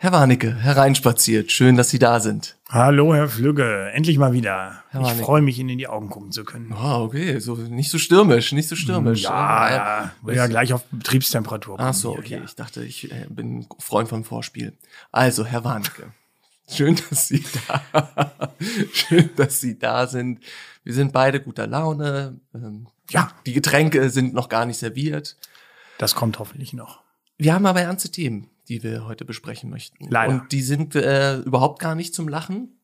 Herr Warnecke, hereinspaziert. Schön, dass Sie da sind. Hallo, Herr Flügge. Endlich mal wieder. Herr ich freue mich, Ihnen in die Augen gucken zu können. Ah, oh, okay. So, nicht so stürmisch, nicht so stürmisch. Ja, ja. ja, ja gleich auf Betriebstemperatur. Ach so, okay. Ja. Ich dachte, ich äh, bin Freund vom Vorspiel. Also, Herr Warnecke. Schön, dass Sie da, schön, dass Sie da sind. Wir sind beide guter Laune. Ähm, ja. Die Getränke sind noch gar nicht serviert. Das kommt hoffentlich noch. Wir haben aber ernste Themen die wir heute besprechen möchten. Leider. Und die sind äh, überhaupt gar nicht zum Lachen.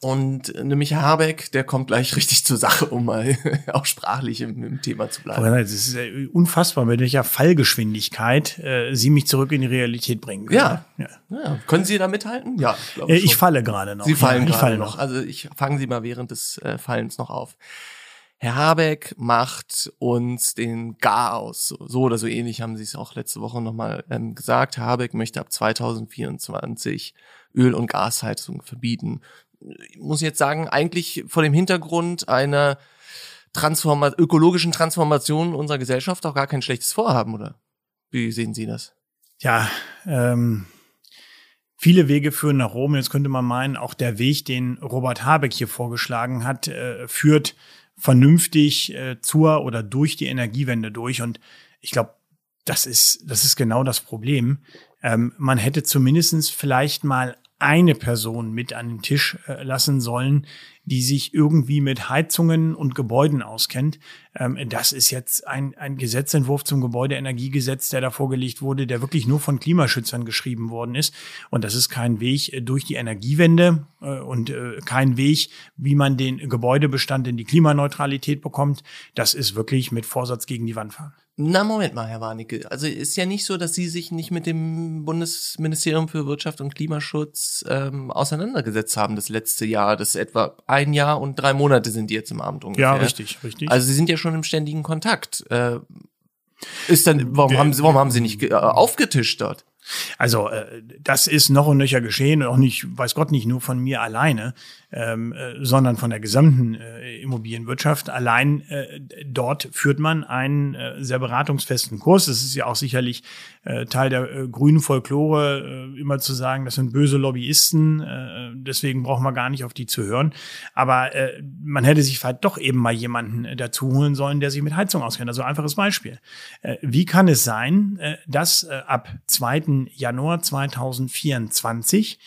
Und äh, nämlich Herr Habeck, der kommt gleich richtig zur Sache, um mal auch sprachlich im, im Thema zu bleiben. Es ist äh, unfassbar, mit welcher Fallgeschwindigkeit äh, Sie mich zurück in die Realität bringen können. Ja. ja. ja. Können Sie da mithalten? Ja. Ich, äh, ich falle gerade noch. Sie fallen ja, gerade noch. noch. Also ich fange Sie mal während des äh, Fallens noch auf. Herr Habeck macht uns den aus. So oder so ähnlich haben Sie es auch letzte Woche nochmal ähm, gesagt. Habeck möchte ab 2024 Öl- und Gasheizung verbieten. Ich muss jetzt sagen, eigentlich vor dem Hintergrund einer Transforma ökologischen Transformation unserer Gesellschaft auch gar kein schlechtes Vorhaben, oder? Wie sehen Sie das? Ja, ähm, viele Wege führen nach Rom. Jetzt könnte man meinen, auch der Weg, den Robert Habeck hier vorgeschlagen hat, äh, führt vernünftig äh, zur oder durch die Energiewende durch. Und ich glaube, das ist, das ist genau das Problem. Ähm, man hätte zumindestens vielleicht mal eine Person mit an den Tisch äh, lassen sollen, die sich irgendwie mit Heizungen und Gebäuden auskennt. Ähm, das ist jetzt ein, ein Gesetzentwurf zum Gebäudeenergiegesetz, der da vorgelegt wurde, der wirklich nur von Klimaschützern geschrieben worden ist. Und das ist kein Weg äh, durch die Energiewende äh, und kein Weg, wie man den Gebäudebestand in die Klimaneutralität bekommt. Das ist wirklich mit Vorsatz gegen die Wand fahren. Na, Moment mal, Herr Warnecke. Also ist ja nicht so, dass Sie sich nicht mit dem Bundesministerium für Wirtschaft und Klimaschutz ähm, auseinandergesetzt haben das letzte Jahr. Das etwa ein Jahr und drei Monate sind die jetzt im Abend ungefähr. Ja, richtig, richtig. Also Sie sind ja schon im ständigen Kontakt. Äh, ist dann, warum haben Sie, warum haben Sie nicht äh, aufgetischt dort? Also äh, das ist noch und nöcher geschehen, auch nicht, weiß Gott, nicht nur von mir alleine, ähm, äh, sondern von der gesamten äh, Immobilienwirtschaft. Allein äh, dort führt man einen äh, sehr beratungsfesten Kurs. Das ist ja auch sicherlich äh, Teil der äh, grünen Folklore, äh, immer zu sagen, das sind böse Lobbyisten, äh, deswegen braucht man gar nicht auf die zu hören. Aber äh, man hätte sich vielleicht doch eben mal jemanden äh, dazu holen sollen, der sich mit Heizung auskennt. Also einfaches Beispiel. Äh, wie kann es sein, äh, dass äh, ab 2. Januar 2024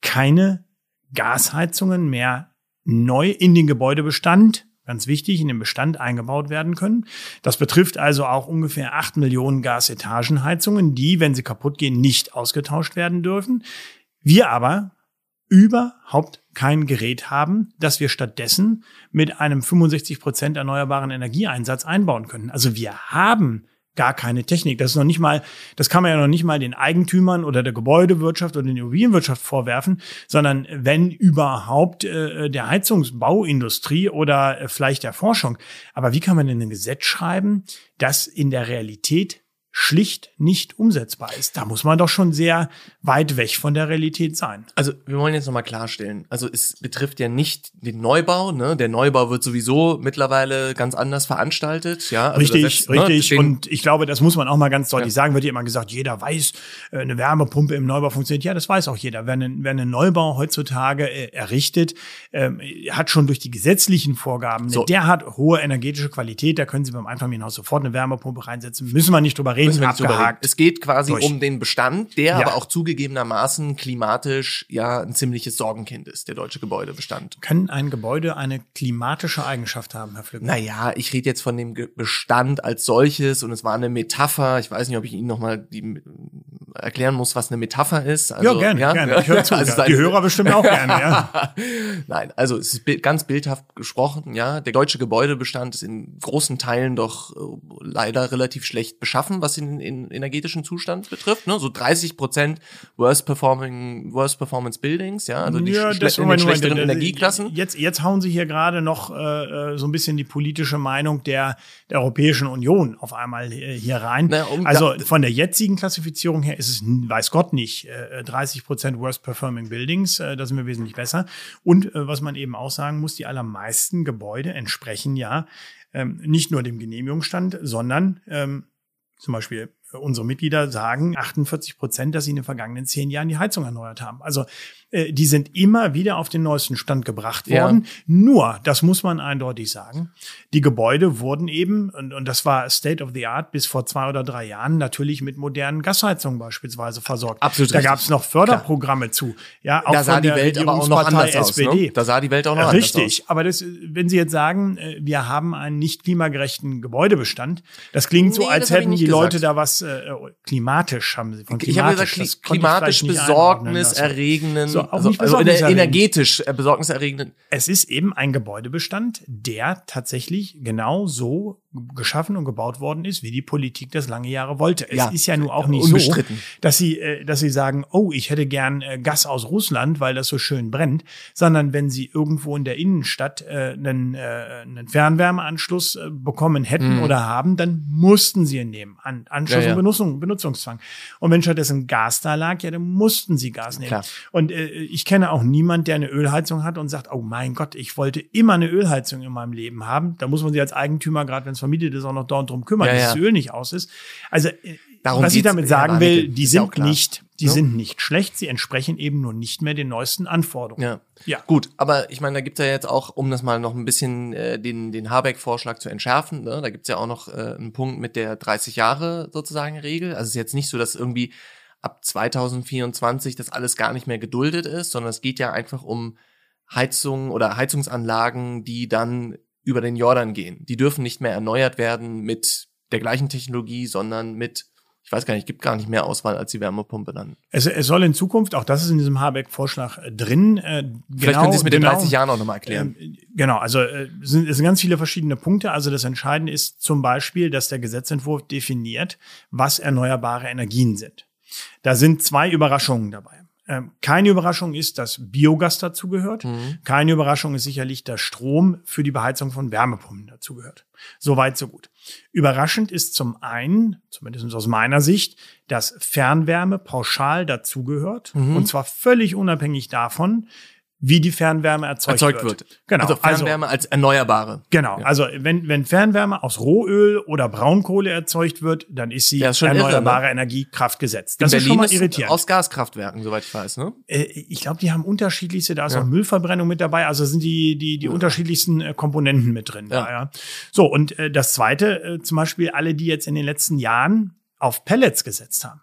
keine Gasheizungen mehr neu in den Gebäudebestand ganz wichtig, in den Bestand eingebaut werden können. Das betrifft also auch ungefähr acht Millionen Gasetagenheizungen, die, wenn sie kaputt gehen, nicht ausgetauscht werden dürfen. Wir aber überhaupt kein Gerät haben, das wir stattdessen mit einem 65 Prozent erneuerbaren Energieeinsatz einbauen können. Also wir haben gar keine Technik. Das ist noch nicht mal, das kann man ja noch nicht mal den Eigentümern oder der Gebäudewirtschaft oder der Immobilienwirtschaft vorwerfen, sondern wenn überhaupt äh, der Heizungsbauindustrie oder äh, vielleicht der Forschung. Aber wie kann man denn ein Gesetz schreiben, das in der Realität schlicht nicht umsetzbar ist. Da muss man doch schon sehr weit weg von der Realität sein. Also wir wollen jetzt nochmal klarstellen. Also es betrifft ja nicht den Neubau. Ne? Der Neubau wird sowieso mittlerweile ganz anders veranstaltet. Ja, also richtig, heißt, ne, richtig. Ne, und ich glaube, das muss man auch mal ganz deutlich ja. sagen. Wird ja immer gesagt, jeder weiß, äh, eine Wärmepumpe im Neubau funktioniert. Ja, das weiß auch jeder. Wer einen, wer einen Neubau heutzutage äh, errichtet, ähm, hat schon durch die gesetzlichen Vorgaben, so. der hat hohe energetische Qualität. Da können Sie beim Einfamilienhaus sofort eine Wärmepumpe reinsetzen. Müssen wir nicht drüber reden nicht abgehakt. Es geht quasi durch. um den Bestand, der ja. aber auch zugegebenermaßen klimatisch ja ein ziemliches Sorgenkind ist, der deutsche Gebäudebestand. Kann ein Gebäude eine klimatische Eigenschaft haben, Herr Flügel? Naja, ich rede jetzt von dem Bestand als solches und es war eine Metapher. Ich weiß nicht, ob ich Ihnen nochmal die erklären muss, was eine Metapher ist. Also, ja, gerne, ja? gerne. Ich höre zu. Also die Hörer bestimmt auch gerne, ja. Nein, also es ist ganz bildhaft gesprochen, ja. Der deutsche Gebäudebestand ist in großen Teilen doch äh, leider relativ schlecht beschaffen, was den energetischen Zustand betrifft. Ne? So 30 Prozent worst performing, worst performance Buildings, ja, also die ja, schle in den schlechteren meine, Energieklassen. Jetzt, jetzt hauen Sie hier gerade noch äh, äh, so ein bisschen die politische Meinung der, der Europäischen Union auf einmal äh, hier rein. Na, um also von der jetzigen Klassifizierung her ist es, weiß Gott nicht, äh, 30 Prozent worst performing Buildings, äh, da sind wir wesentlich besser. Und äh, was man eben auch sagen muss, die allermeisten Gebäude entsprechen ja ähm, nicht nur dem Genehmigungsstand, sondern ähm, zum Beispiel unsere Mitglieder sagen 48 Prozent, dass sie in den vergangenen zehn Jahren die Heizung erneuert haben. Also äh, die sind immer wieder auf den neuesten Stand gebracht worden. Ja. Nur, das muss man eindeutig sagen, die Gebäude wurden eben, und, und das war State of the Art bis vor zwei oder drei Jahren, natürlich mit modernen Gasheizungen beispielsweise versorgt. Absolut. Da gab es noch Förderprogramme Klar. zu. Ja, auch da sah die Welt aber auch noch anders SPD. aus. Ne? Da sah die Welt auch noch Richtig. anders aus. Richtig. Aber das, wenn Sie jetzt sagen, äh, wir haben einen nicht klimagerechten Gebäudebestand, das klingt so, nee, als hätten die gesagt. Leute da was äh, klimatisch haben sie von klimatisch. Ich habe gesagt, klimatisch besorgniserregenden so, also, also energetisch äh, besorgniserregenden. Es ist eben ein Gebäudebestand, der tatsächlich genau so geschaffen und gebaut worden ist, wie die Politik das lange Jahre wollte. Es ja, ist ja nur auch nicht so, dass sie, äh, dass sie sagen, oh, ich hätte gern äh, Gas aus Russland, weil das so schön brennt, sondern wenn sie irgendwo in der Innenstadt einen, einen Fernwärmeanschluss bekommen hätten mhm. oder haben, dann mussten sie ihn nehmen. An, Anschluss ja, ja. und Benutzung, Benutzungszwang. Und wenn stattdessen Gas da lag, ja, dann mussten sie Gas nehmen. Klar. Und äh, ich kenne auch niemand, der eine Ölheizung hat und sagt, oh mein Gott, ich wollte immer eine Ölheizung in meinem Leben haben. Da muss man sich als Eigentümer, gerade wenn es vermietet ist, auch noch dauernd drum kümmern, ja, dass das Öl nicht aus ist. Also äh, Darum was ich damit sagen will, die sind nicht, die ja. sind nicht schlecht, sie entsprechen eben nur nicht mehr den neuesten Anforderungen. Ja. ja. Gut, aber ich meine, da gibt's ja jetzt auch, um das mal noch ein bisschen äh, den, den Habeck-Vorschlag zu entschärfen, ne, da gibt's ja auch noch äh, einen Punkt mit der 30 Jahre sozusagen Regel. Also es ist jetzt nicht so, dass irgendwie ab 2024 das alles gar nicht mehr geduldet ist, sondern es geht ja einfach um Heizungen oder Heizungsanlagen, die dann über den Jordan gehen. Die dürfen nicht mehr erneuert werden mit der gleichen Technologie, sondern mit ich weiß gar nicht, gibt gar nicht mehr Auswahl als die Wärmepumpe dann. Es, es soll in Zukunft, auch das ist in diesem Habeck-Vorschlag äh, drin. Äh, Vielleicht genau, können Sie es mit genau, den 30 Jahren auch nochmal erklären. Äh, genau, also äh, sind, es sind ganz viele verschiedene Punkte. Also das Entscheidende ist zum Beispiel, dass der Gesetzentwurf definiert, was erneuerbare Energien sind. Da sind zwei Überraschungen dabei. Ähm, keine Überraschung ist, dass Biogas dazugehört. Mhm. Keine Überraschung ist sicherlich, dass Strom für die Beheizung von Wärmepumpen dazugehört. Soweit, so gut. Überraschend ist zum einen, zumindest aus meiner Sicht, dass Fernwärme pauschal dazugehört. Mhm. Und zwar völlig unabhängig davon, wie die Fernwärme erzeugt, erzeugt wird. wird. Genau. Also Fernwärme also, als erneuerbare. Genau. Ja. Also wenn, wenn Fernwärme aus Rohöl oder Braunkohle erzeugt wird, dann ist sie ist erneuerbare irre, ne? Energie kraftgesetzt. Das In ist Berlin schon mal irritierend. aus Gaskraftwerken, soweit ich weiß, ne? Äh, ich glaube, die haben unterschiedlichste, da ist ja. auch Müllverbrennung mit dabei, also sind die, die, die ja. unterschiedlichsten äh, Komponenten mit drin. Ja. Ja. So, und äh, das zweite, äh, zum Beispiel alle, die jetzt in den letzten Jahren auf Pellets gesetzt haben,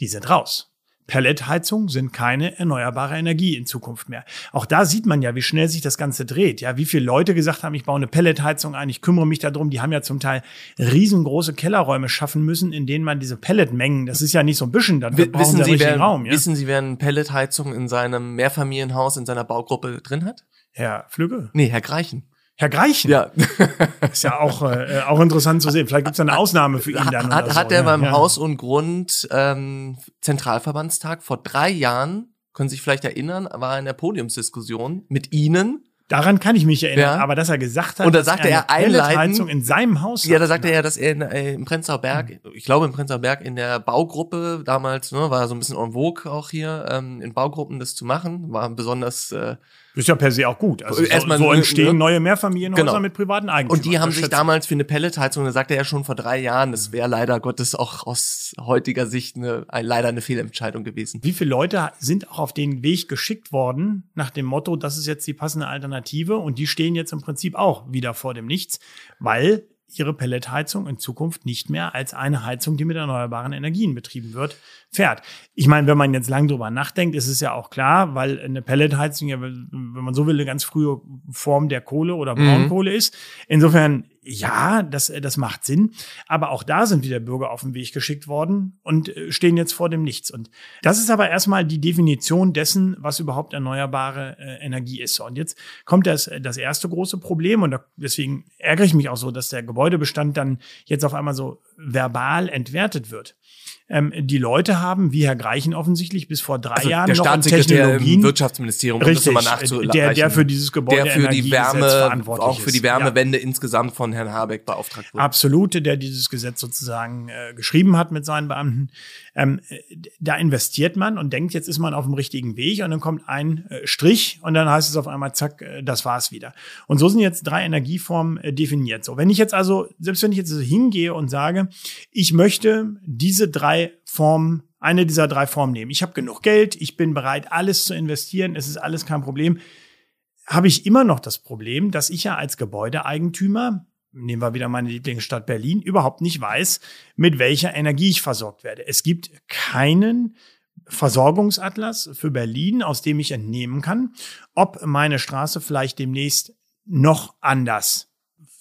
die sind raus. Pelletheizung sind keine erneuerbare Energie in Zukunft mehr. Auch da sieht man ja, wie schnell sich das Ganze dreht. Ja, wie viele Leute gesagt haben, ich baue eine Pelletheizung ein, ich kümmere mich darum. Die haben ja zum Teil riesengroße Kellerräume schaffen müssen, in denen man diese Pelletmengen, das ist ja nicht so ein bisschen, dann w wissen Sie, wer, Raum. Ja? Wissen Sie, wer eine Pelletheizung in seinem Mehrfamilienhaus, in seiner Baugruppe drin hat? Herr Flügge? Nee, Herr Greichen. Herr Greichen. Ja. ist ja auch, äh, auch interessant zu sehen. Vielleicht gibt es eine Ausnahme für ihn dann. Hat, so, hat er beim ja. Haus- und Grund ähm, Zentralverbandstag vor drei Jahren, können Sie sich vielleicht erinnern, war in der Podiumsdiskussion mit Ihnen. Daran kann ich mich erinnern, ja. aber dass er gesagt hat, und da sagte er, er Heizung in seinem Haus. Ja, da sagte er, dass er in, äh, im Prenzlauer Berg, mhm. ich glaube im Prenzlauer Berg in der Baugruppe damals, ne, war so ein bisschen en vogue auch hier ähm, in Baugruppen das zu machen, war besonders äh, ist ja per se auch gut. Also Erstmal so, so entstehen ne? neue Mehrfamilienhäuser genau. mit privaten Eigentümern. Und die haben sich damals für eine Pelletheizung, da sagte er ja schon vor drei Jahren, das wäre leider Gottes auch aus heutiger Sicht eine, ein, leider eine Fehlentscheidung gewesen. Wie viele Leute sind auch auf den Weg geschickt worden, nach dem Motto, das ist jetzt die passende Alternative und die stehen jetzt im Prinzip auch wieder vor dem Nichts, weil ihre Pelletheizung in Zukunft nicht mehr als eine Heizung, die mit erneuerbaren Energien betrieben wird, fährt. Ich meine, wenn man jetzt lang drüber nachdenkt, ist es ja auch klar, weil eine Pelletheizung ja, wenn man so will, eine ganz frühe Form der Kohle oder mhm. Braunkohle mhm. ist. Insofern, ja, das, das macht Sinn. Aber auch da sind wieder Bürger auf den Weg geschickt worden und äh, stehen jetzt vor dem Nichts. Und das ist aber erstmal die Definition dessen, was überhaupt erneuerbare äh, Energie ist. Und jetzt kommt das, das erste große Problem und deswegen ärgere ich mich auch so, dass der Gebäudebestand dann jetzt auf einmal so verbal entwertet wird ähm, die Leute haben, wie Herr Greichen offensichtlich, bis vor drei also Jahren der noch Technologien. Im Wirtschaftsministerium, richtig, um der, der für dieses Gebäude der für die Wärme, auch für die Wärmewende ja. insgesamt von Herrn Habeck beauftragt wurde. Absolute, der dieses Gesetz sozusagen äh, geschrieben hat mit seinen Beamten. Ähm, äh, da investiert man und denkt, jetzt ist man auf dem richtigen Weg und dann kommt ein äh, Strich und dann heißt es auf einmal, zack, äh, das war's wieder. Und so sind jetzt drei Energieformen äh, definiert. So, wenn ich jetzt also, selbst wenn ich jetzt so hingehe und sage, ich möchte diese drei Formen, eine dieser drei Formen nehmen. Ich habe genug Geld, ich bin bereit, alles zu investieren, es ist alles kein Problem. Habe ich immer noch das Problem, dass ich ja als Gebäudeeigentümer nehmen wir wieder meine Lieblingsstadt Berlin, überhaupt nicht weiß, mit welcher Energie ich versorgt werde. Es gibt keinen Versorgungsatlas für Berlin, aus dem ich entnehmen kann, ob meine Straße vielleicht demnächst noch anders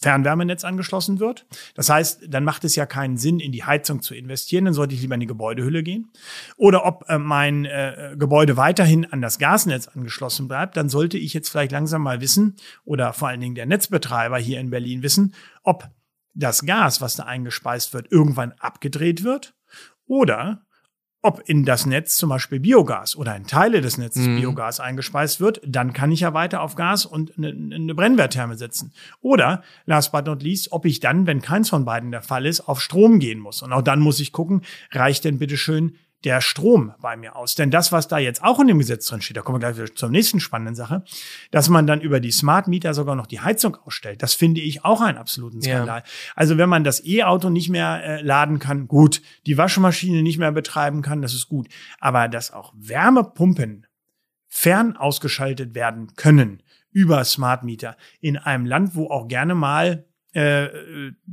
Fernwärmenetz angeschlossen wird. Das heißt, dann macht es ja keinen Sinn, in die Heizung zu investieren, dann sollte ich lieber in die Gebäudehülle gehen. Oder ob äh, mein äh, Gebäude weiterhin an das Gasnetz angeschlossen bleibt, dann sollte ich jetzt vielleicht langsam mal wissen, oder vor allen Dingen der Netzbetreiber hier in Berlin wissen, ob das Gas, was da eingespeist wird, irgendwann abgedreht wird oder ob in das Netz zum Beispiel Biogas oder in Teile des Netzes mhm. Biogas eingespeist wird, dann kann ich ja weiter auf Gas und eine, eine Brennwerttherme setzen. Oder, last but not least, ob ich dann, wenn keins von beiden der Fall ist, auf Strom gehen muss. Und auch dann muss ich gucken, reicht denn bitteschön der Strom bei mir aus. Denn das, was da jetzt auch in dem Gesetz drin steht, da kommen wir gleich zur nächsten spannenden Sache, dass man dann über die Smart Meter sogar noch die Heizung ausstellt, das finde ich auch einen absoluten Skandal. Ja. Also wenn man das E-Auto nicht mehr äh, laden kann, gut, die Waschmaschine nicht mehr betreiben kann, das ist gut. Aber dass auch Wärmepumpen fern ausgeschaltet werden können über Smart Meter in einem Land, wo auch gerne mal äh,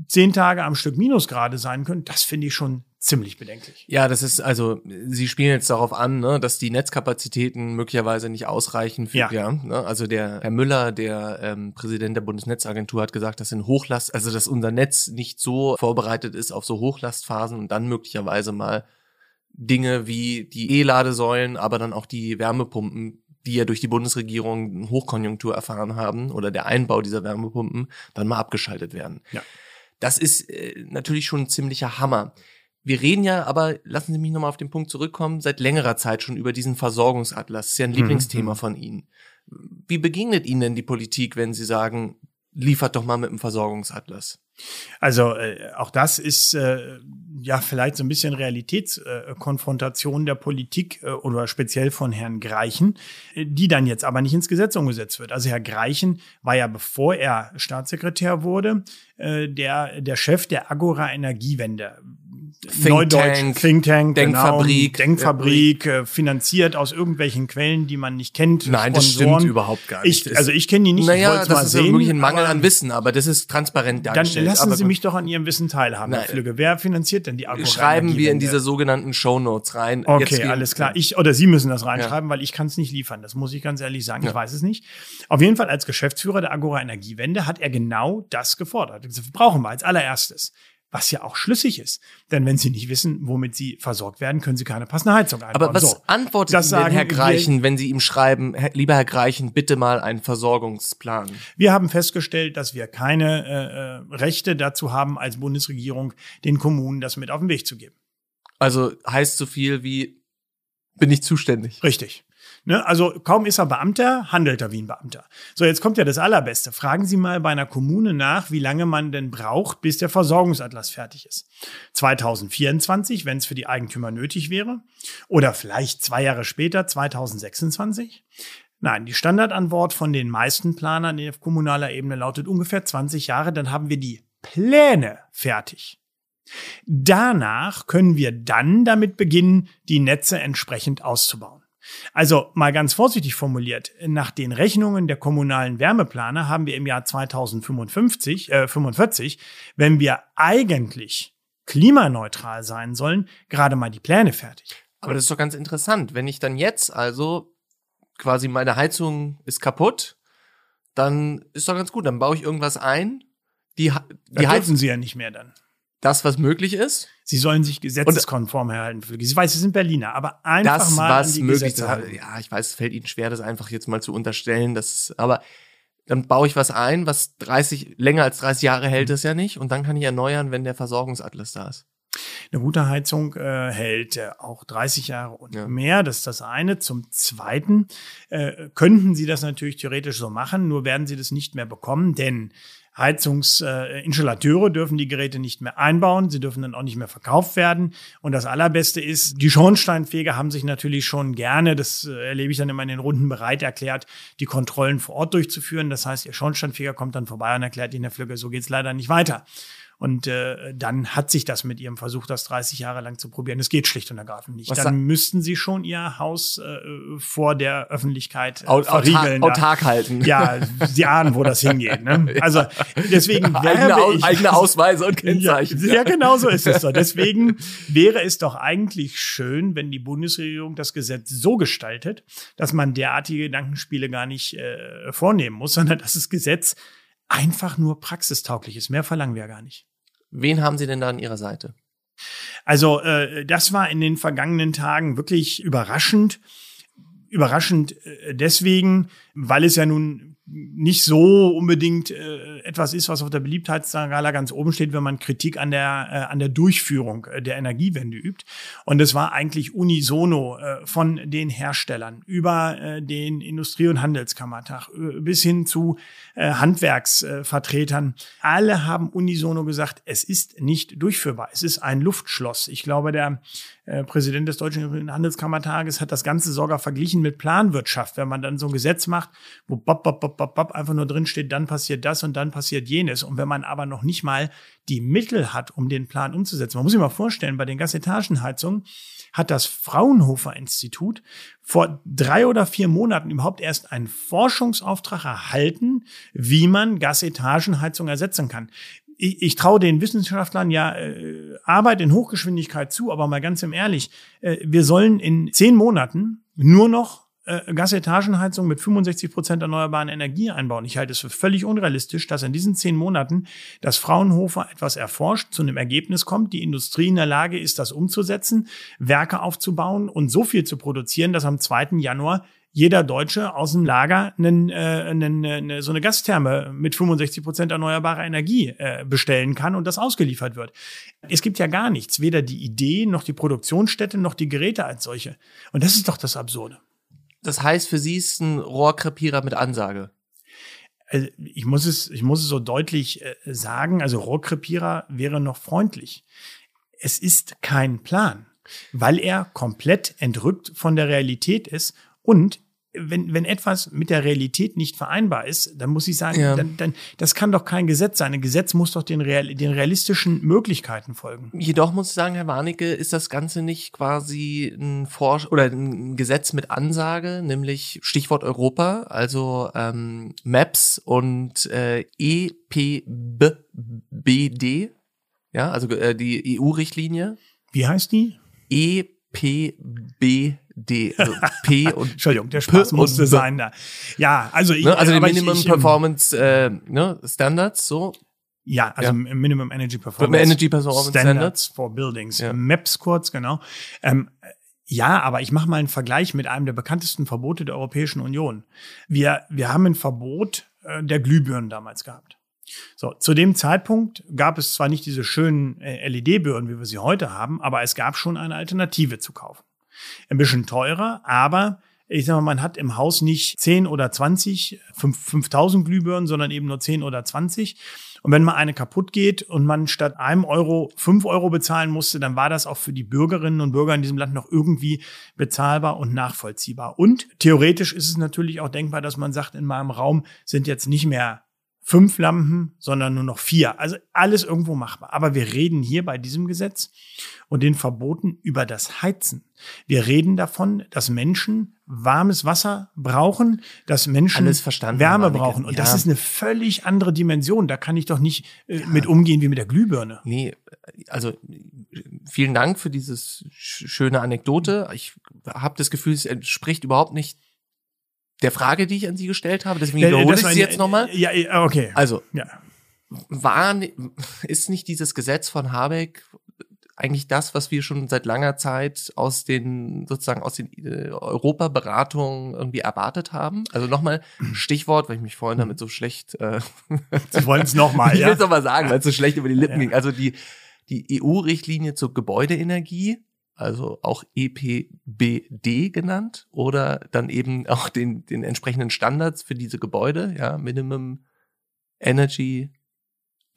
zehn Tage am Stück Minusgrade sein können, das finde ich schon ziemlich bedenklich. Ja, das ist also, Sie spielen jetzt darauf an, ne, dass die Netzkapazitäten möglicherweise nicht ausreichen für, ja, ja ne? also der Herr Müller, der ähm, Präsident der Bundesnetzagentur, hat gesagt, dass in Hochlast, also dass unser Netz nicht so vorbereitet ist auf so Hochlastphasen und dann möglicherweise mal Dinge wie die E-Ladesäulen, aber dann auch die Wärmepumpen die ja durch die Bundesregierung Hochkonjunktur erfahren haben oder der Einbau dieser Wärmepumpen dann mal abgeschaltet werden. Ja. Das ist äh, natürlich schon ein ziemlicher Hammer. Wir reden ja aber, lassen Sie mich nochmal auf den Punkt zurückkommen, seit längerer Zeit schon über diesen Versorgungsatlas. Das ist ja ein mhm. Lieblingsthema mhm. von Ihnen. Wie begegnet Ihnen denn die Politik, wenn Sie sagen, liefert doch mal mit einem Versorgungsatlas? Also äh, auch das ist äh, ja vielleicht so ein bisschen Realitätskonfrontation äh, der Politik äh, oder speziell von Herrn Greichen, äh, die dann jetzt aber nicht ins Gesetz umgesetzt wird. Also Herr Greichen war ja, bevor er Staatssekretär wurde, äh, der, der Chef der Agora Energiewende. Think Neudeutsch, Tank, Think Tank, Denkfabrik, genau, Denkfabrik, äh, finanziert aus irgendwelchen Quellen, die man nicht kennt. Nein, Sponsoren. das stimmt überhaupt gar nicht. Ich, also ich kenne die nicht. Naja, das ist sehen, wirklich ein Mangel an Wissen, aber das ist transparent dargestellt. Dann lassen Sie mich doch an Ihrem Wissen teilhaben, Herr Flügge. Wer finanziert denn die Agora Schreiben wir in diese sogenannten Show Notes rein. Okay, alles klar. Ich oder Sie müssen das reinschreiben, ja. weil ich kann es nicht liefern. Das muss ich ganz ehrlich sagen. Ja. Ich weiß es nicht. Auf jeden Fall als Geschäftsführer der Agora Energiewende hat er genau das gefordert. Das brauchen wir als allererstes was ja auch schlüssig ist. Denn wenn Sie nicht wissen, womit Sie versorgt werden, können Sie keine passende Heizung einbauen. Aber was so, antwortet das Ihnen denn Herr Greichen, wenn Sie ihm schreiben, lieber Herr Greichen, bitte mal einen Versorgungsplan? Wir haben festgestellt, dass wir keine äh, äh, Rechte dazu haben, als Bundesregierung den Kommunen das mit auf den Weg zu geben. Also heißt so viel wie, bin ich zuständig. Richtig. Ne? Also kaum ist er Beamter, handelt er wie ein Beamter. So, jetzt kommt ja das Allerbeste. Fragen Sie mal bei einer Kommune nach, wie lange man denn braucht, bis der Versorgungsatlas fertig ist. 2024, wenn es für die Eigentümer nötig wäre. Oder vielleicht zwei Jahre später, 2026. Nein, die Standardantwort von den meisten Planern auf kommunaler Ebene lautet ungefähr 20 Jahre, dann haben wir die Pläne fertig. Danach können wir dann damit beginnen, die Netze entsprechend auszubauen. Also mal ganz vorsichtig formuliert, nach den Rechnungen der kommunalen Wärmeplaner haben wir im Jahr 2055, äh, 45, wenn wir eigentlich klimaneutral sein sollen, gerade mal die Pläne fertig. Aber das ist doch ganz interessant. Wenn ich dann jetzt also quasi meine Heizung ist kaputt, dann ist doch ganz gut. Dann baue ich irgendwas ein. Die, die da dürfen Sie ja nicht mehr dann das, was möglich ist. Sie sollen sich gesetzeskonform erhalten. Ich weiß, Sie sind Berliner, aber einfach das, mal was an die möglich Gesetze halten. Ja, ich weiß, es fällt Ihnen schwer, das einfach jetzt mal zu unterstellen. Das, aber dann baue ich was ein, was 30, länger als 30 Jahre hält es ja nicht. Und dann kann ich erneuern, wenn der Versorgungsatlas da ist. Eine gute Heizung äh, hält äh, auch 30 Jahre und ja. mehr. Das ist das eine. Zum Zweiten äh, könnten Sie das natürlich theoretisch so machen, nur werden Sie das nicht mehr bekommen, denn Heizungsinstallateure dürfen die Geräte nicht mehr einbauen, sie dürfen dann auch nicht mehr verkauft werden. Und das Allerbeste ist, die Schornsteinfeger haben sich natürlich schon gerne, das äh, erlebe ich dann immer in den Runden, bereit erklärt, die Kontrollen vor Ort durchzuführen. Das heißt, ihr Schornsteinfeger kommt dann vorbei und erklärt Ihnen, Herr Flügge, so geht's leider nicht weiter. Und äh, dann hat sich das mit ihrem Versuch, das 30 Jahre lang zu probieren. Es geht schlicht und ergreifend nicht. Was dann müssten sie schon ihr Haus äh, vor der Öffentlichkeit äh, Aut- verriegeln. autark, autark halten. Ja, sie ahnen, wo das hingeht. Ne? Also deswegen eigene, werbe Au- ich, eigene Ausweise und Kennzeichen. Ja, ja, genau so ist es doch. Deswegen wäre es doch eigentlich schön, wenn die Bundesregierung das Gesetz so gestaltet, dass man derartige Gedankenspiele gar nicht äh, vornehmen muss, sondern dass das Gesetz einfach nur praxistauglich ist. Mehr verlangen wir ja gar nicht. Wen haben Sie denn da an Ihrer Seite? Also äh, das war in den vergangenen Tagen wirklich überraschend. Überraschend äh, deswegen, weil es ja nun nicht so unbedingt äh, etwas ist, was auf der Beliebtheitsskala ganz oben steht, wenn man Kritik an der, äh, an der Durchführung äh, der Energiewende übt. Und es war eigentlich unisono äh, von den Herstellern über äh, den Industrie- und Handelskammertag äh, bis hin zu äh, Handwerksvertretern. Alle haben unisono gesagt, es ist nicht durchführbar. Es ist ein Luftschloss. Ich glaube, der äh, Präsident des Deutschen Handelskammertages hat das Ganze sogar verglichen mit Planwirtschaft. Wenn man dann so ein Gesetz macht, wo bop, bop, bop, bop, bop einfach nur drin steht, dann passiert das und dann passiert jenes. Und wenn man aber noch nicht mal die Mittel hat, um den Plan umzusetzen. Man muss sich mal vorstellen, bei den Gasetagenheizungen hat das Fraunhofer Institut vor drei oder vier Monaten überhaupt erst einen Forschungsauftrag erhalten, wie man Gasetagenheizung ersetzen kann. Ich, ich traue den Wissenschaftlern ja äh, Arbeit in Hochgeschwindigkeit zu, aber mal ganz im Ehrlich, äh, wir sollen in zehn Monaten nur noch äh, Gasetagenheizung mit 65 Prozent erneuerbaren Energie einbauen. Ich halte es für völlig unrealistisch, dass in diesen zehn Monaten das Fraunhofer etwas erforscht, zu einem Ergebnis kommt, die Industrie in der Lage ist, das umzusetzen, Werke aufzubauen und so viel zu produzieren, dass am 2. Januar jeder Deutsche aus dem Lager einen, äh, einen, eine, so eine Gastherme mit 65 Prozent erneuerbarer Energie äh, bestellen kann und das ausgeliefert wird. Es gibt ja gar nichts, weder die Idee noch die Produktionsstätte noch die Geräte als solche. Und das ist doch das Absurde. Das heißt, für Sie ist ein Rohrkrepierer mit Ansage. Also ich muss es, ich muss es so deutlich äh, sagen, also Rohrkrepierer wäre noch freundlich. Es ist kein Plan, weil er komplett entrückt von der Realität ist und wenn, wenn etwas mit der Realität nicht vereinbar ist, dann muss ich sagen, Ja. dann, dann, das kann doch kein Gesetz sein. Ein Gesetz muss doch den, real, den realistischen Möglichkeiten folgen. Jedoch muss ich sagen, Herr Warnecke, ist das Ganze nicht quasi ein Forsch oder ein Gesetz mit Ansage, nämlich Stichwort Europa, also ähm, MAPS und äh, EPBD, ja, also äh, die EU-Richtlinie Wie heißt die? EPBD, also P und Entschuldigung, der Spaß P musste sein da. Ja, also ich, ne, also die ich- Minimum ich, ähm, Performance äh, ne, Standards, so Ja, also Ja. Minimum Energy Performance. Energy Performance Standards for Buildings. Ja. MAPS kurz, genau. Ähm, ja, aber ich mache mal einen Vergleich mit einem der bekanntesten Verbote der Europäischen Union. Wir, wir haben ein Verbot äh, der Glühbirnen damals gehabt. So, zu dem Zeitpunkt gab es zwar nicht diese schönen äh, LED-Birnen, wie wir sie heute haben, aber es gab schon eine Alternative zu kaufen. Ein bisschen teurer, aber ich sag mal, man hat im Haus nicht 10 oder 20, 5, 5000 Glühbirnen, sondern eben nur 10 oder 20. Und wenn mal eine kaputt geht und man statt einem Euro 5 Euro bezahlen musste, dann war das auch für die Bürgerinnen und Bürger in diesem Land noch irgendwie bezahlbar und nachvollziehbar. Und theoretisch ist es natürlich auch denkbar, dass man sagt, in meinem Raum sind jetzt nicht mehr fünf Lampen, sondern nur noch vier. Also alles irgendwo machbar. Aber wir reden hier bei diesem Gesetz und den Verboten über das Heizen. Wir reden davon, dass Menschen warmes Wasser brauchen, dass Menschen Wärme brauchen. Und Ja. das ist eine völlig andere Dimension. Da kann ich doch nicht äh, mit umgehen wie mit der Glühbirne. Nee, also vielen Dank für dieses sch- schöne Anekdote. Ich habe das Gefühl, es entspricht überhaupt nicht der Frage, die ich an Sie gestellt habe. Deswegen Äh, wiederhole das ich sie jetzt nochmal. Ja, ja, okay. Also, Ja. war, ist nicht dieses Gesetz von Habeck eigentlich das, was wir schon seit langer Zeit aus den, sozusagen aus den äh, Europaberatungen irgendwie erwartet haben? Also nochmal Stichwort, weil ich mich vorhin damit so schlecht äh, Sie wollen es nochmal, ich will ja? es aber sagen, weil es so schlecht über die Lippen Ja. ging. Also die, die EU-Richtlinie zur Gebäudeenergie, also auch EPBD genannt, oder dann eben auch den, den entsprechenden Standards für diese Gebäude, ja, Minimum Energy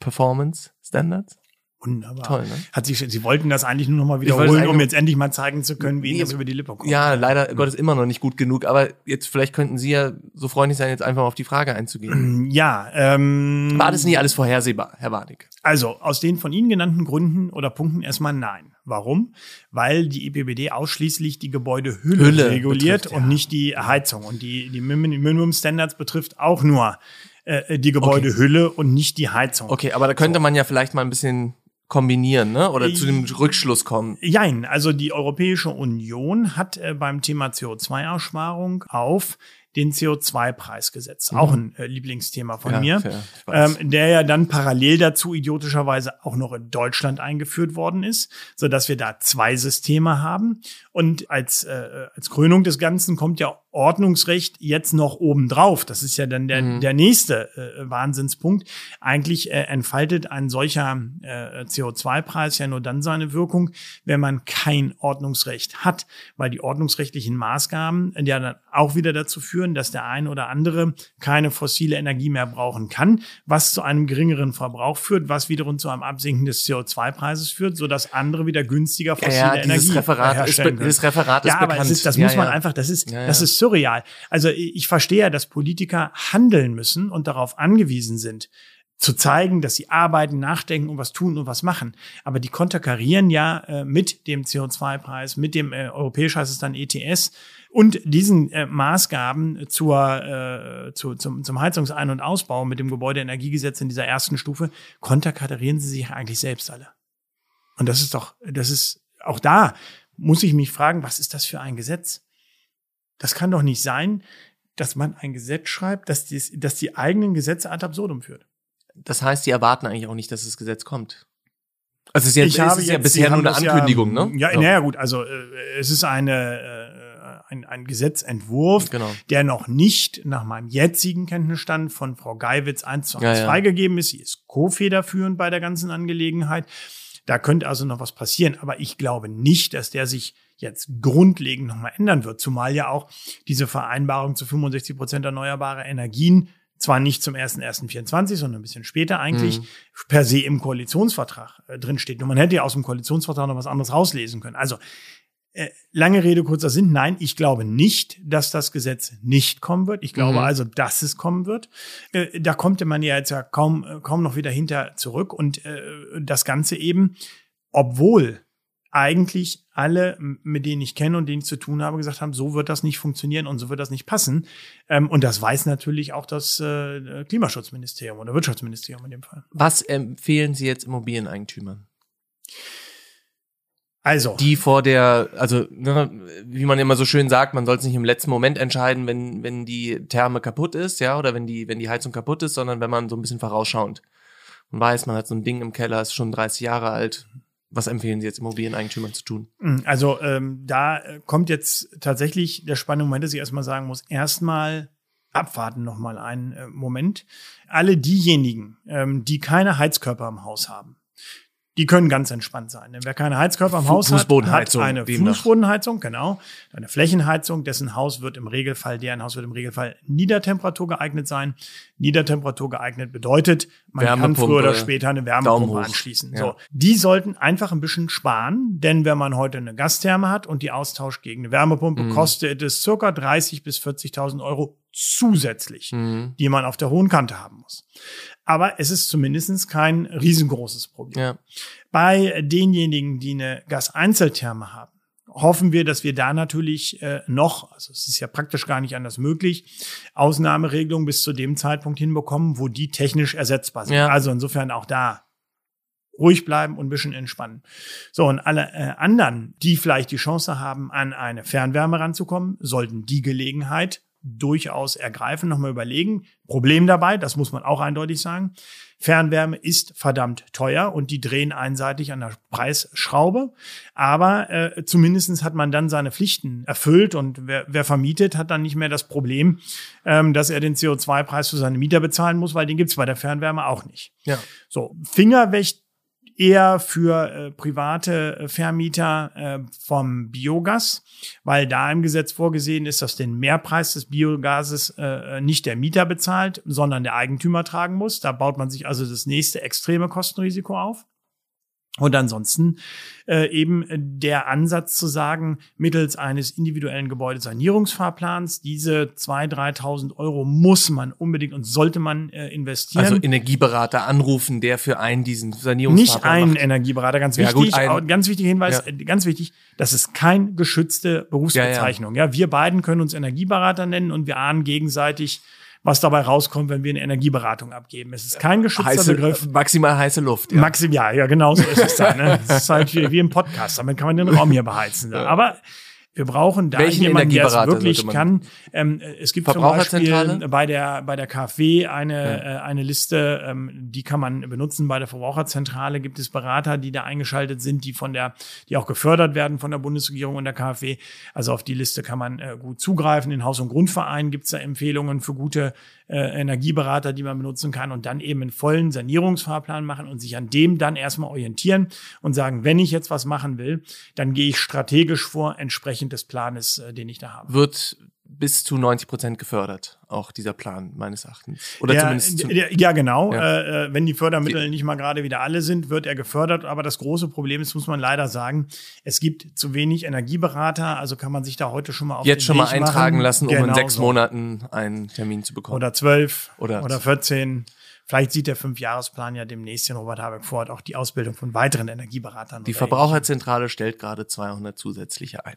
Performance Standards. Wunderbar. Toll, ne? Hat sich, Sie wollten das eigentlich nur noch mal wiederholen, um jetzt endlich mal zeigen zu können, wie Ihnen das über die Lippe kommt. Ja, leider Gottes immer noch nicht gut genug, aber jetzt vielleicht könnten Sie ja so freundlich sein, jetzt einfach auf die Frage einzugehen. Ja, ähm, War das nicht alles vorhersehbar, Herr Warnig? Also aus den von Ihnen genannten Gründen oder Punkten erstmal nein. Warum? Weil die EPBD ausschließlich die Gebäudehülle Hülle reguliert betrifft, und ja. nicht die Heizung. Und die, die Min- Minimum Standards betrifft auch nur äh, die Gebäudehülle und nicht die Heizung. Okay, aber da könnte man ja vielleicht mal ein bisschen kombinieren, ne? Oder zu dem Rückschluss kommen. Jein, also die Europäische Union hat äh, beim Thema CO2-Aussparung auf den CO2-Preis gesetzt. Auch ein äh, Lieblingsthema von Mhm. Ja, mir. ähm, der ja dann parallel dazu idiotischerweise auch noch in Deutschland eingeführt worden ist, so dass wir da zwei Systeme haben. Und als, äh, als Krönung des Ganzen kommt ja Ordnungsrecht jetzt noch obendrauf. Das ist ja dann der, Mhm. der nächste äh, Wahnsinnspunkt. Eigentlich äh, entfaltet ein solcher äh, CO2-Preis ja nur dann seine Wirkung, wenn man kein Ordnungsrecht hat, weil die ordnungsrechtlichen Maßgaben ja dann auch wieder dazu führen, dass der ein oder andere keine fossile Energie mehr brauchen kann, was zu einem geringeren Verbrauch führt, was wiederum zu einem Absinken des CO2-Preises führt, sodass andere wieder günstiger fossile Ja, ja, dieses Energie Referat ist herstellen können. dieses Referat ist ja, aber bekannt. ist, das Ja, muss man einfach, das ist, das ist surreal. Also ich, ich verstehe ja, dass Politiker handeln müssen und darauf angewiesen sind, zu zeigen, dass sie arbeiten, nachdenken und was tun und was machen. Aber die konterkarieren ja äh, mit dem CO2-Preis, mit dem äh, europäisch heißt es dann ETS und diesen äh, Maßgaben zur, äh, zu, zum, zum Heizungsein- und Ausbau mit dem Gebäudeenergiegesetz in dieser ersten Stufe, konterkarieren sie sich eigentlich selbst alle. Und das ist doch, das ist auch da muss ich mich fragen, was ist das für ein Gesetz? Das kann doch nicht sein, dass man ein Gesetz schreibt, dass die, dass die eigenen Gesetze ad absurdum führt. Das heißt, die erwarten eigentlich auch nicht, dass das Gesetz kommt. Also es ist, jetzt, ich habe es ist ja jetzt, bisher Sie nur eine Ankündigung, ja, ne? Ja, So. naja, gut, also äh, es ist eine, äh, ein, ein Gesetzentwurf, Genau. der noch nicht nach meinem jetzigen Kenntnisstand von Frau Geiwitz eins zu eins Ja, freigegeben ist. Sie ist co-federführend bei der ganzen Angelegenheit. Da könnte also noch was passieren, aber ich glaube nicht, dass der sich jetzt grundlegend nochmal ändern wird, zumal ja auch diese Vereinbarung zu 65 Prozent erneuerbare Energien zwar nicht zum 1.1.24, sondern ein bisschen später eigentlich Mhm. per se im Koalitionsvertrag äh, drinsteht. Und man hätte ja aus dem Koalitionsvertrag noch was anderes rauslesen können. Also lange Rede, kurzer Sinn. Nein, ich glaube nicht, dass das Gesetz nicht kommen wird. Ich glaube Mhm. also, dass es kommen wird. Äh, da kommt man ja jetzt ja kaum, äh, kaum noch wieder hinter zurück. Und äh, das Ganze eben, obwohl eigentlich alle, mit denen ich kenne und denen ich zu tun habe, gesagt haben, so wird das nicht funktionieren und so wird das nicht passen. Ähm, und das weiß natürlich auch das äh, Klimaschutzministerium oder Wirtschaftsministerium in dem Fall. Was empfehlen Sie jetzt Immobilieneigentümern? Also, Die vor der, also ne, wie man immer so schön sagt, man soll es nicht im letzten Moment entscheiden, wenn wenn die Therme kaputt ist, ja, oder wenn die wenn die Heizung kaputt ist, sondern wenn man so ein bisschen vorausschauend und weiß, man hat so ein Ding im Keller, ist schon 30 Jahre alt. Was empfehlen Sie jetzt Immobilieneigentümern zu tun? Also ähm, da kommt jetzt tatsächlich der spannende Moment, dass ich erstmal sagen muss, erstmal abwarten noch mal einen äh, Moment. Alle diejenigen, ähm, die keine Heizkörper im Haus haben, die können ganz entspannt sein. Denn wer keine Heizkörper im Fu- Haus hat, hat eine. Fußbodenheizung, genau, eine Flächenheizung, dessen Haus wird im Regelfall, deren Haus wird im Regelfall Niedertemperatur geeignet sein. Niedertemperatur geeignet bedeutet, man kann früher oder später eine Wärmepumpe anschließen. Ja. So, die sollten einfach ein bisschen sparen, denn wenn man heute eine Gastherme hat und die Austausch gegen eine Wärmepumpe Mhm. kostet es circa 30.000 bis 40.000 Euro zusätzlich, Mhm. die man auf der hohen Kante haben muss. Aber es ist zumindest kein riesengroßes Problem. Ja. Bei denjenigen, die eine Gaseinzeltherme haben, hoffen wir, dass wir da natürlich äh, noch, also es ist ja praktisch gar nicht anders möglich, Ausnahmeregelungen bis zu dem Zeitpunkt hinbekommen, wo die technisch ersetzbar sind. Ja. Also insofern auch da ruhig bleiben und ein bisschen entspannen. So, und alle äh, anderen, die vielleicht die Chance haben, an eine Fernwärme ranzukommen, sollten die Gelegenheit durchaus ergreifen, nochmal überlegen. Problem dabei, das muss man auch eindeutig sagen, Fernwärme ist verdammt teuer und die drehen einseitig an der Preisschraube. Aber äh, zumindestens hat man dann seine Pflichten erfüllt und wer, wer vermietet, hat dann nicht mehr das Problem, ähm, dass er den CO2-Preis für seine Mieter bezahlen muss, weil den gibt's bei der Fernwärme auch nicht. Ja. So, Finger eher für äh, private äh, Vermieter äh, vom Biogas, weil da im Gesetz vorgesehen ist, dass den Mehrpreis des Biogases äh, nicht der Mieter bezahlt, sondern der Eigentümer tragen muss. Da baut man sich also das nächste extreme Kostenrisiko auf. Und ansonsten äh, eben der Ansatz zu sagen, mittels eines individuellen Gebäudesanierungsfahrplans, diese 2.000, 3.000 Euro muss man unbedingt und sollte man äh, investieren. Also Energieberater anrufen, der für einen diesen Sanierungsfahrplan Nicht einen Energieberater, ganz wichtig, ja, gut, ein, ganz wichtiger Hinweis, ja. ganz wichtig, das ist kein geschützte Berufsbezeichnung. Ja. ja, wir beiden können uns Energieberater nennen und wir ahnen gegenseitig, was dabei rauskommt, wenn wir eine Energieberatung abgeben. Es ist kein geschützter heiße, Begriff. Maximal heiße Luft. Ja. Maximal, ja, genau so ist es da. Ne? Das ist halt wie, wie im Podcast. Damit kann man den Raum hier beheizen. Ja. Aber wir brauchen da Welchen jemanden, der es wirklich kann. Ähm, es gibt zum Beispiel bei der, bei der KfW eine, ja. äh, eine Liste, ähm, die kann man benutzen. Bei der Verbraucherzentrale gibt es Berater, die da eingeschaltet sind, die von der, die auch gefördert werden von der Bundesregierung und der KfW. Also auf die Liste kann man äh, gut zugreifen. In Haus- und Grundvereinen gibt es da Empfehlungen für gute äh, Energieberater, die man benutzen kann und dann eben einen vollen Sanierungsfahrplan machen und sich an dem dann erstmal orientieren und sagen, wenn ich jetzt was machen will, dann gehe ich strategisch vor, entsprechend des Planes, äh, den ich da habe. Wird bis zu 90 Prozent gefördert, auch dieser Plan meines Erachtens. Oder ja, zumindest. Zu, ja, genau. Ja. Äh, äh wenn die Fördermittel nicht mal gerade wieder alle sind, wird er gefördert. Aber das große Problem ist, muss man leider sagen, es gibt zu wenig Energieberater. Also kann man sich da heute schon mal auf Jetzt schon Weg mal eintragen machen. lassen, um genau in sechs so. Monaten einen Termin zu bekommen. Oder zwölf oder, oder 14. Vielleicht sieht der Fünfjahresplan ja demnächst in Robert Habeck vor, auch die Ausbildung von weiteren Energieberatern. Die Verbraucherzentrale stellt gerade 200 zusätzliche ein.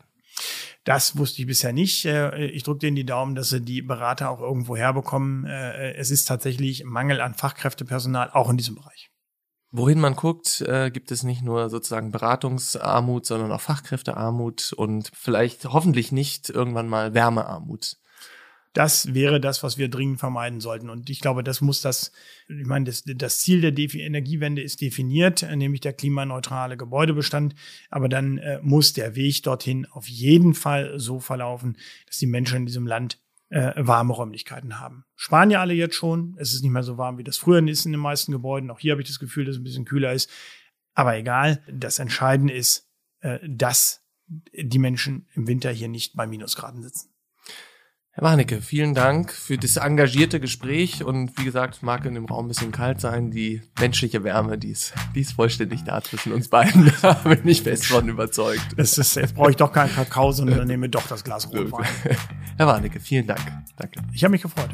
Das wusste ich bisher nicht. Äh, ich drücke denen die Daumen, dass sie die Berater auch irgendwo herbekommen. Äh, es ist tatsächlich Mangel an Fachkräftepersonal, auch in diesem Bereich. Wohin man guckt, äh, gibt es nicht nur sozusagen Beratungsarmut, sondern auch Fachkräftearmut und vielleicht hoffentlich nicht irgendwann mal Wärmearmut das wäre das, was wir dringend vermeiden sollten. Und ich glaube, das muss das, ich meine, das, das Ziel der Defi Energiewende ist definiert, nämlich der klimaneutrale Gebäudebestand. Aber dann äh, muss der Weg dorthin auf jeden Fall so verlaufen, dass die Menschen in diesem Land äh, warme Räumlichkeiten haben. Sparen ja alle jetzt schon. Es ist nicht mehr so warm, wie das früher ist in den meisten Gebäuden. Auch hier habe ich das Gefühl, dass es ein bisschen kühler ist. Aber egal, das Entscheidende ist, äh, dass die Menschen im Winter hier nicht bei Minusgraden sitzen. Herr Warnecke, vielen Dank für das engagierte Gespräch und wie gesagt, mag in dem Raum ein bisschen kalt sein. Die menschliche Wärme, die ist, die ist vollständig da zwischen uns beiden. Da bin ich fest von überzeugt. Das ist, jetzt brauche ich doch keinen Kakao, sondern nehme doch das Glas Rotwein. Herr Warnecke, vielen Dank. Danke. Ich habe mich gefreut.